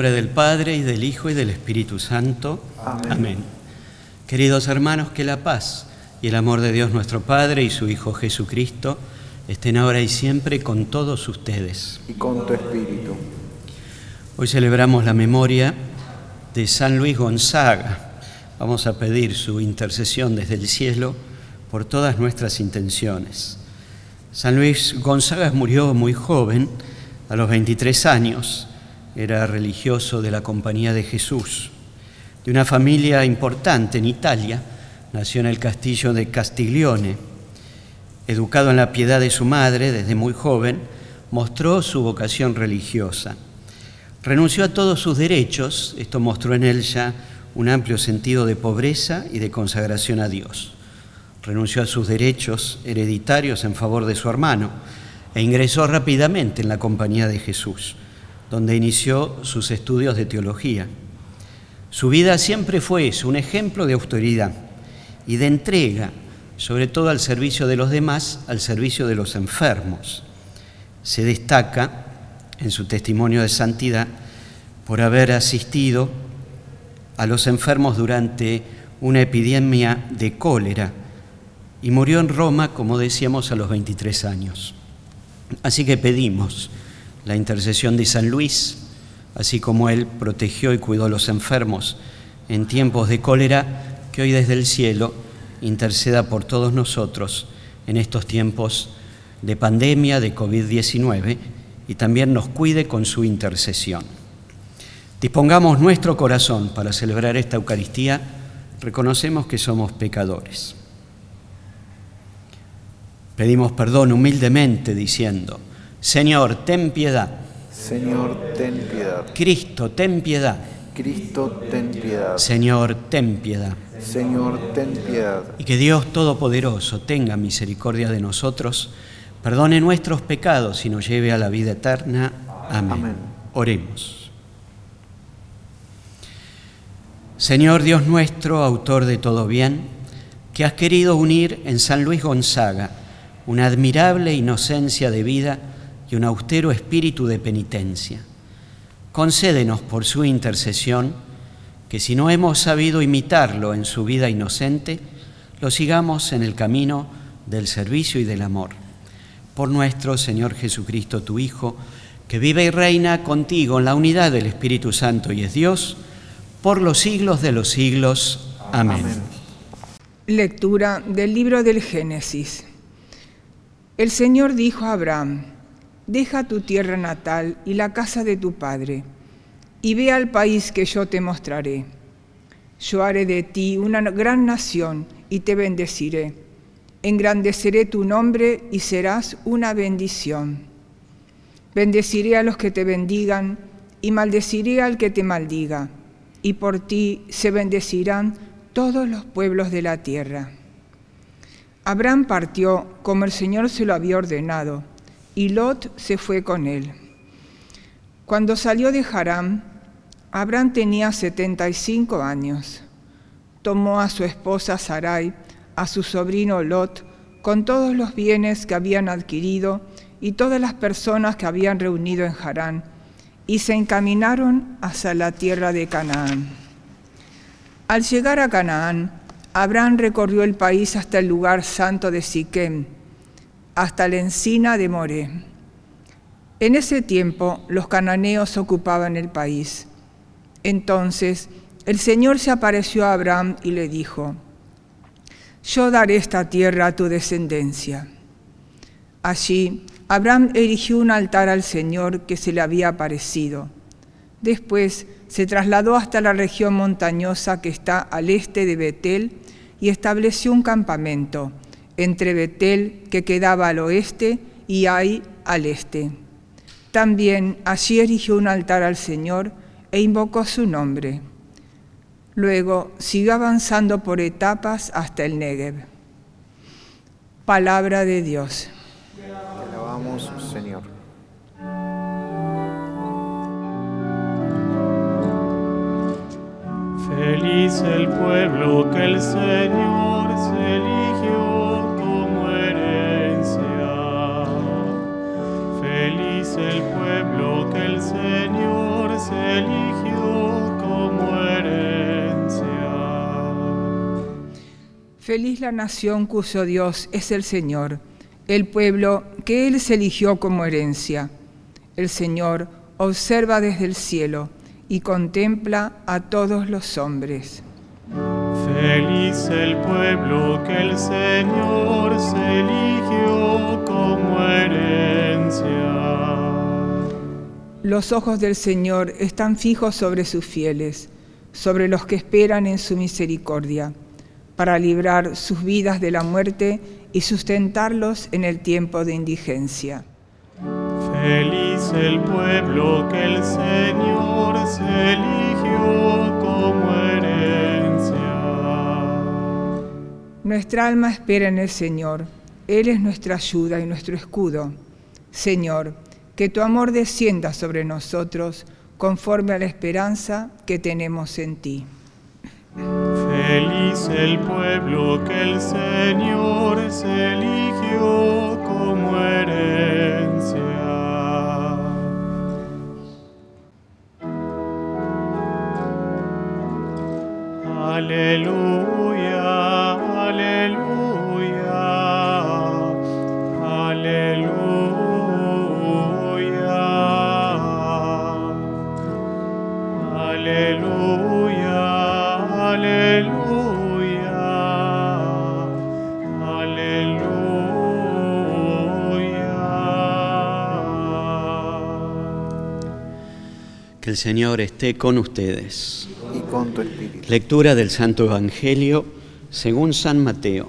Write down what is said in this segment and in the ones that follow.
Nombre del Padre y del Hijo y del Espíritu Santo. Amén. Queridos hermanos, que la paz y el amor de Dios nuestro Padre y su Hijo Jesucristo estén ahora y siempre con todos ustedes. Y con tu espíritu. Hoy celebramos la memoria de San Luis Gonzaga. Vamos a pedir su intercesión desde el cielo por todas nuestras intenciones. San Luis Gonzaga murió muy joven, a los 23 años era religioso de la Compañía de Jesús, de una familia importante en Italia, nació en el castillo de Castiglione. Educado en la piedad de su madre desde muy joven, mostró su vocación religiosa. Renunció a todos sus derechos, esto mostró en él ya un amplio sentido de pobreza y de consagración a Dios. Renunció a sus derechos hereditarios en favor de su hermano e ingresó rápidamente en la Compañía de Jesús donde inició sus estudios de teología. Su vida siempre fue eso, un ejemplo de autoridad y de entrega, sobre todo al servicio de los demás, al servicio de los enfermos. Se destaca en su testimonio de santidad por haber asistido a los enfermos durante una epidemia de cólera y murió en Roma, como decíamos, a los 23 años. Así que pedimos la intercesión de San Luis, así como él protegió y cuidó a los enfermos en tiempos de cólera, que hoy desde el cielo interceda por todos nosotros en estos tiempos de pandemia, de COVID-19, y también nos cuide con su intercesión. Dispongamos nuestro corazón para celebrar esta Eucaristía, reconocemos que somos pecadores. Pedimos perdón humildemente diciendo, Señor, ten piedad. Señor, ten piedad. Cristo, ten piedad. Cristo, ten piedad. Señor, ten piedad. Señor, ten piedad. Y que Dios Todopoderoso tenga misericordia de nosotros, perdone nuestros pecados y nos lleve a la vida eterna. Amén. Amén. Oremos. Señor Dios nuestro, autor de todo bien, que has querido unir en San Luis Gonzaga una admirable inocencia de vida, y un austero espíritu de penitencia. Concédenos por su intercesión que si no hemos sabido imitarlo en su vida inocente, lo sigamos en el camino del servicio y del amor. Por nuestro Señor Jesucristo, tu Hijo, que vive y reina contigo en la unidad del Espíritu Santo y es Dios, por los siglos de los siglos. Amén. Lectura del libro del Génesis. El Señor dijo a Abraham, deja tu tierra natal y la casa de tu padre, y ve al país que yo te mostraré. Yo haré de ti una gran nación y te bendeciré. Engrandeceré tu nombre y serás una bendición. Bendeciré a los que te bendigan y maldeciré al que te maldiga, y por ti se bendecirán todos los pueblos de la tierra. Abraham partió como el Señor se lo había ordenado y Lot se fue con él. Cuando salió de Haram, Abraham tenía 75 años. Tomó a su esposa Sarai, a su sobrino Lot, con todos los bienes que habían adquirido y todas las personas que habían reunido en Harán, y se encaminaron hacia la tierra de Canaán. Al llegar a Canaán, Abraham recorrió el país hasta el lugar santo de Siquem, hasta la encina de More. En ese tiempo los cananeos ocupaban el país. Entonces el Señor se apareció a Abraham y le dijo, yo daré esta tierra a tu descendencia. Allí Abraham erigió un altar al Señor que se le había aparecido. Después se trasladó hasta la región montañosa que está al este de Betel y estableció un campamento entre Betel, que quedaba al oeste, y Ai al este. También allí erigió un altar al Señor e invocó su nombre. Luego siguió avanzando por etapas hasta el Negev. Palabra de Dios. Te alabamos, Señor. Feliz el pueblo que el Señor se eligió. el pueblo que el Señor se eligió como herencia. Feliz la nación cuyo Dios es el Señor, el pueblo que Él se eligió como herencia. El Señor observa desde el cielo y contempla a todos los hombres. Feliz el pueblo que el Señor se eligió como herencia. Los ojos del Señor están fijos sobre sus fieles, sobre los que esperan en su misericordia, para librar sus vidas de la muerte y sustentarlos en el tiempo de indigencia. Feliz el pueblo que el Señor se eligió Nuestra alma espera en el Señor. Él es nuestra ayuda y nuestro escudo. Señor, que tu amor descienda sobre nosotros conforme a la esperanza que tenemos en ti. Feliz el pueblo que el Señor se eligió como herencia. Aleluya, el Señor esté con ustedes. y con tu espíritu. Lectura del Santo Evangelio según San Mateo.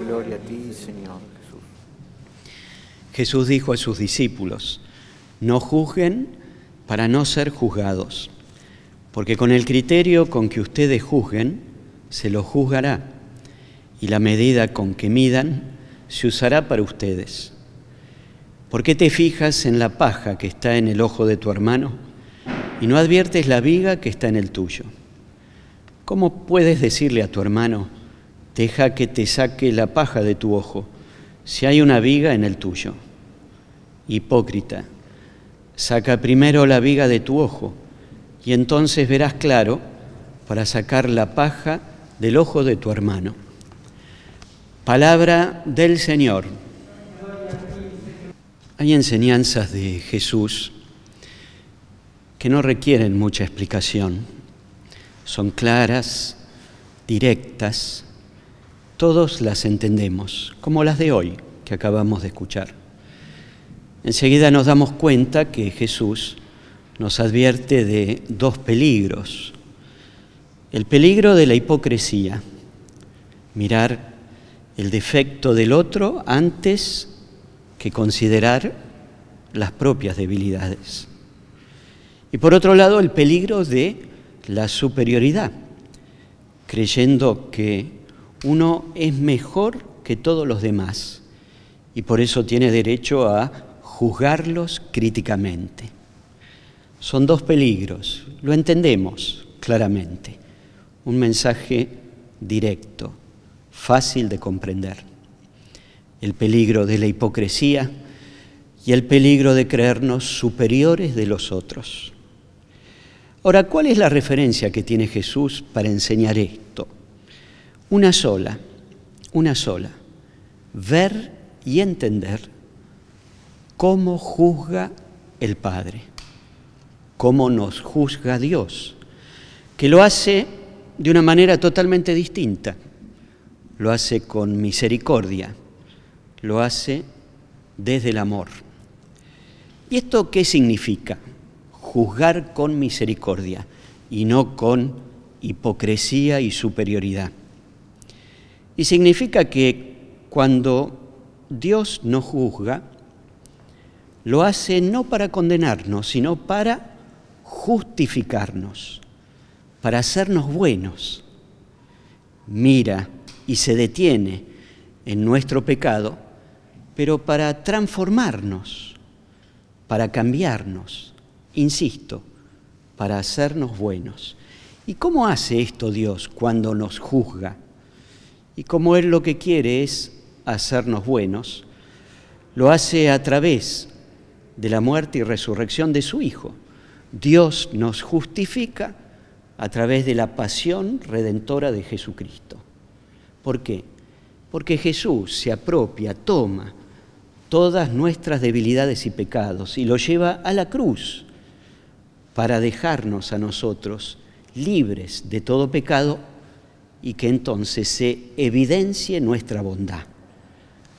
Gloria a ti, Señor Jesús. Jesús dijo a sus discípulos, no juzguen para no ser juzgados, porque con el criterio con que ustedes juzguen, se los juzgará, y la medida con que midan, se usará para ustedes. ¿Por qué te fijas en la paja que está en el ojo de tu hermano y no adviertes la viga que está en el tuyo? ¿Cómo puedes decirle a tu hermano, deja que te saque la paja de tu ojo, si hay una viga en el tuyo? Hipócrita, saca primero la viga de tu ojo, y entonces verás claro para sacar la paja del ojo de tu hermano. Palabra del Señor. Hay enseñanzas de Jesús que no requieren mucha explicación. Son claras, directas, todos las entendemos, como las de hoy que acabamos de escuchar. Enseguida nos damos cuenta que Jesús nos advierte de dos peligros. El peligro de la hipocresía, mirar el defecto del otro antes que considerar las propias debilidades. Y por otro lado, el peligro de la superioridad, creyendo que uno es mejor que todos los demás y por eso tiene derecho a juzgarlos críticamente. Son dos peligros, lo entendemos claramente. Un mensaje directo, fácil de comprender. El peligro de la hipocresía y el peligro de creernos superiores de los otros. Ahora, ¿cuál es la referencia que tiene Jesús para enseñar esto? Una sola, una sola. Ver y entender cómo juzga el Padre, cómo nos juzga Dios, que lo hace de una manera totalmente distinta. Lo hace con misericordia, lo hace desde el amor. ¿Y esto qué significa? Juzgar con misericordia y no con hipocresía y superioridad. Y significa que cuando Dios nos juzga, lo hace no para condenarnos, sino para justificarnos, para hacernos buenos. Mira y se detiene en nuestro pecado, pero para transformarnos, para cambiarnos, insisto, para hacernos buenos. ¿Y cómo hace esto Dios cuando nos juzga? Y como Él lo que quiere es hacernos buenos, lo hace a través de la muerte y resurrección de su Hijo. Dios nos justifica a través de la pasión redentora de Jesucristo. ¿Por qué? Porque Jesús se apropia, toma todas nuestras debilidades y pecados y lo lleva a la cruz para dejarnos a nosotros libres de todo pecado y que entonces se evidencie nuestra bondad.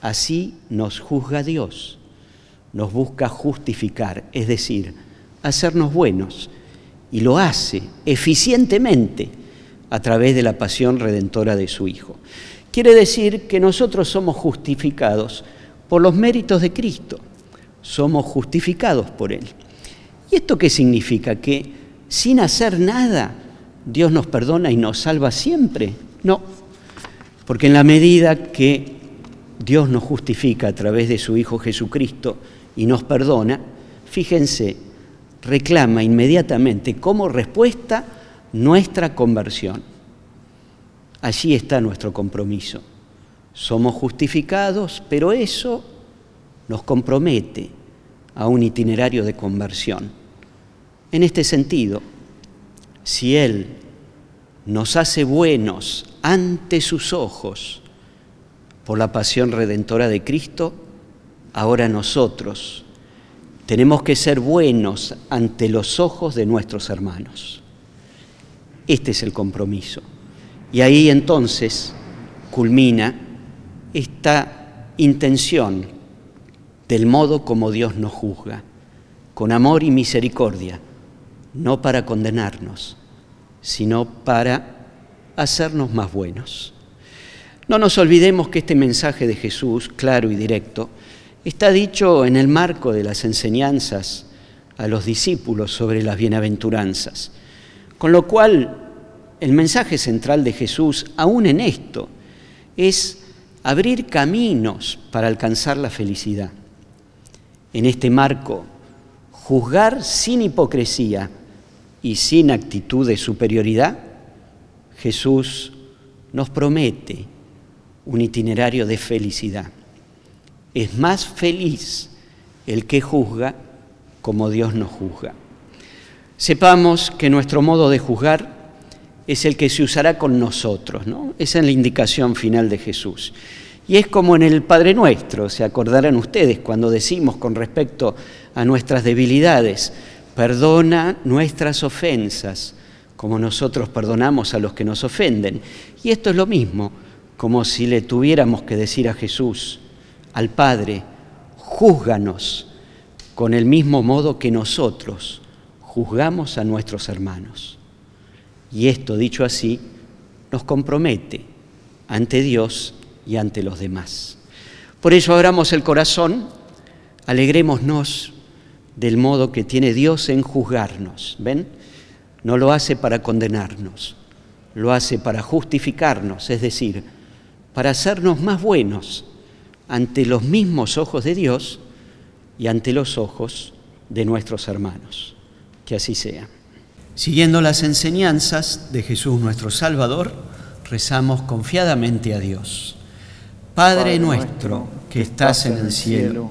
Así nos juzga Dios, nos busca justificar, es decir, hacernos buenos, y lo hace eficientemente a través de la pasión redentora de su Hijo. Quiere decir que nosotros somos justificados por los méritos de Cristo, somos justificados por Él. ¿Y esto qué significa? Que sin hacer nada Dios nos perdona y nos salva siempre. No, porque en la medida que Dios nos justifica a través de su Hijo Jesucristo y nos perdona, fíjense, reclama inmediatamente como respuesta nuestra conversión. Allí está nuestro compromiso. Somos justificados, pero eso nos compromete a un itinerario de conversión. En este sentido, si Él nos hace buenos ante sus ojos por la pasión redentora de Cristo, ahora nosotros tenemos que ser buenos ante los ojos de nuestros hermanos. Este es el compromiso. Y ahí entonces culmina esta intención del modo como Dios nos juzga, con amor y misericordia, no para condenarnos, sino para hacernos más buenos. No nos olvidemos que este mensaje de Jesús, claro y directo, está dicho en el marco de las enseñanzas a los discípulos sobre las bienaventuranzas. Con lo cual, el mensaje central de Jesús, aún en esto, es abrir caminos para alcanzar la felicidad. En este marco, juzgar sin hipocresía y sin actitud de superioridad, Jesús nos promete un itinerario de felicidad. Es más feliz el que juzga como Dios nos juzga. Sepamos que nuestro modo de juzgar es el que se usará con nosotros, ¿no? Esa es la indicación final de Jesús. Y es como en el Padre Nuestro, se acordarán ustedes cuando decimos con respecto a nuestras debilidades, perdona nuestras ofensas, como nosotros perdonamos a los que nos ofenden. Y esto es lo mismo, como si le tuviéramos que decir a Jesús, al Padre, júzganos con el mismo modo que nosotros juzgamos a nuestros hermanos. Y esto, dicho así, nos compromete ante Dios y ante los demás. Por eso abramos el corazón, alegrémonos del modo que tiene Dios en juzgarnos. ¿Ven? No lo hace para condenarnos, lo hace para justificarnos, es decir, para hacernos más buenos ante los mismos ojos de Dios y ante los ojos de nuestros hermanos. Que así sea. Siguiendo las enseñanzas de Jesús nuestro Salvador, rezamos confiadamente a Dios. Padre nuestro que estás en el cielo,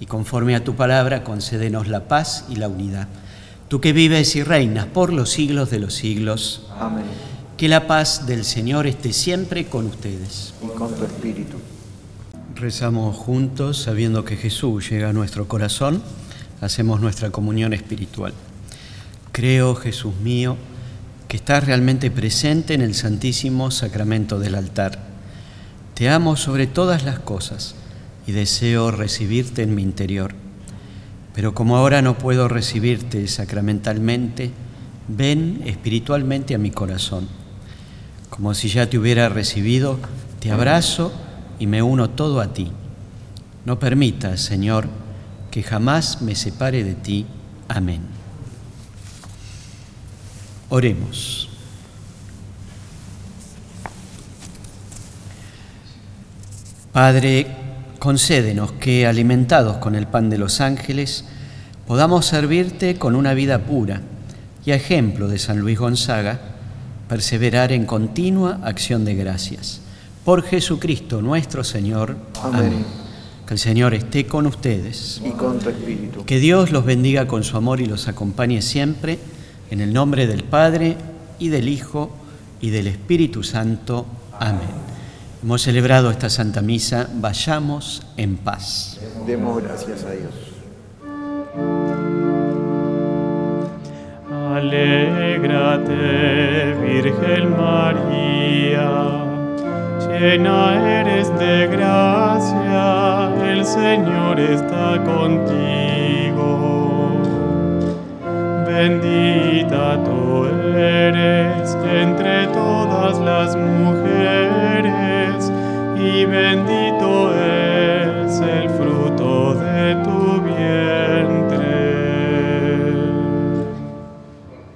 Y conforme a tu palabra, concédenos la paz y la unidad. Tú que vives y reinas por los siglos de los siglos. Amén. Que la paz del Señor esté siempre con ustedes. Y con tu espíritu. Rezamos juntos sabiendo que Jesús llega a nuestro corazón, hacemos nuestra comunión espiritual. Creo, Jesús mío, que estás realmente presente en el Santísimo Sacramento del altar. Te amo sobre todas las cosas y deseo recibirte en mi interior. Pero como ahora no puedo recibirte sacramentalmente, ven espiritualmente a mi corazón. Como si ya te hubiera recibido, te abrazo y me uno todo a ti. No permitas, Señor, que jamás me separe de ti. Amén. Oremos. Padre, concédenos que, alimentados con el pan de los ángeles, podamos servirte con una vida pura y a ejemplo de San Luis Gonzaga, perseverar en continua acción de gracias. Por Jesucristo nuestro Señor. Amén. Que el Señor esté con ustedes. Y con tu espíritu. Que Dios los bendiga con su amor y los acompañe siempre, en el nombre del Padre y del Hijo y del Espíritu Santo. Amén. Hemos celebrado esta Santa Misa, vayamos en paz. Demos gracias a Dios. Alégrate, Virgen María, llena eres de gracia, el Señor está contigo. Bendita tú eres entre todas las mujeres y bendito es.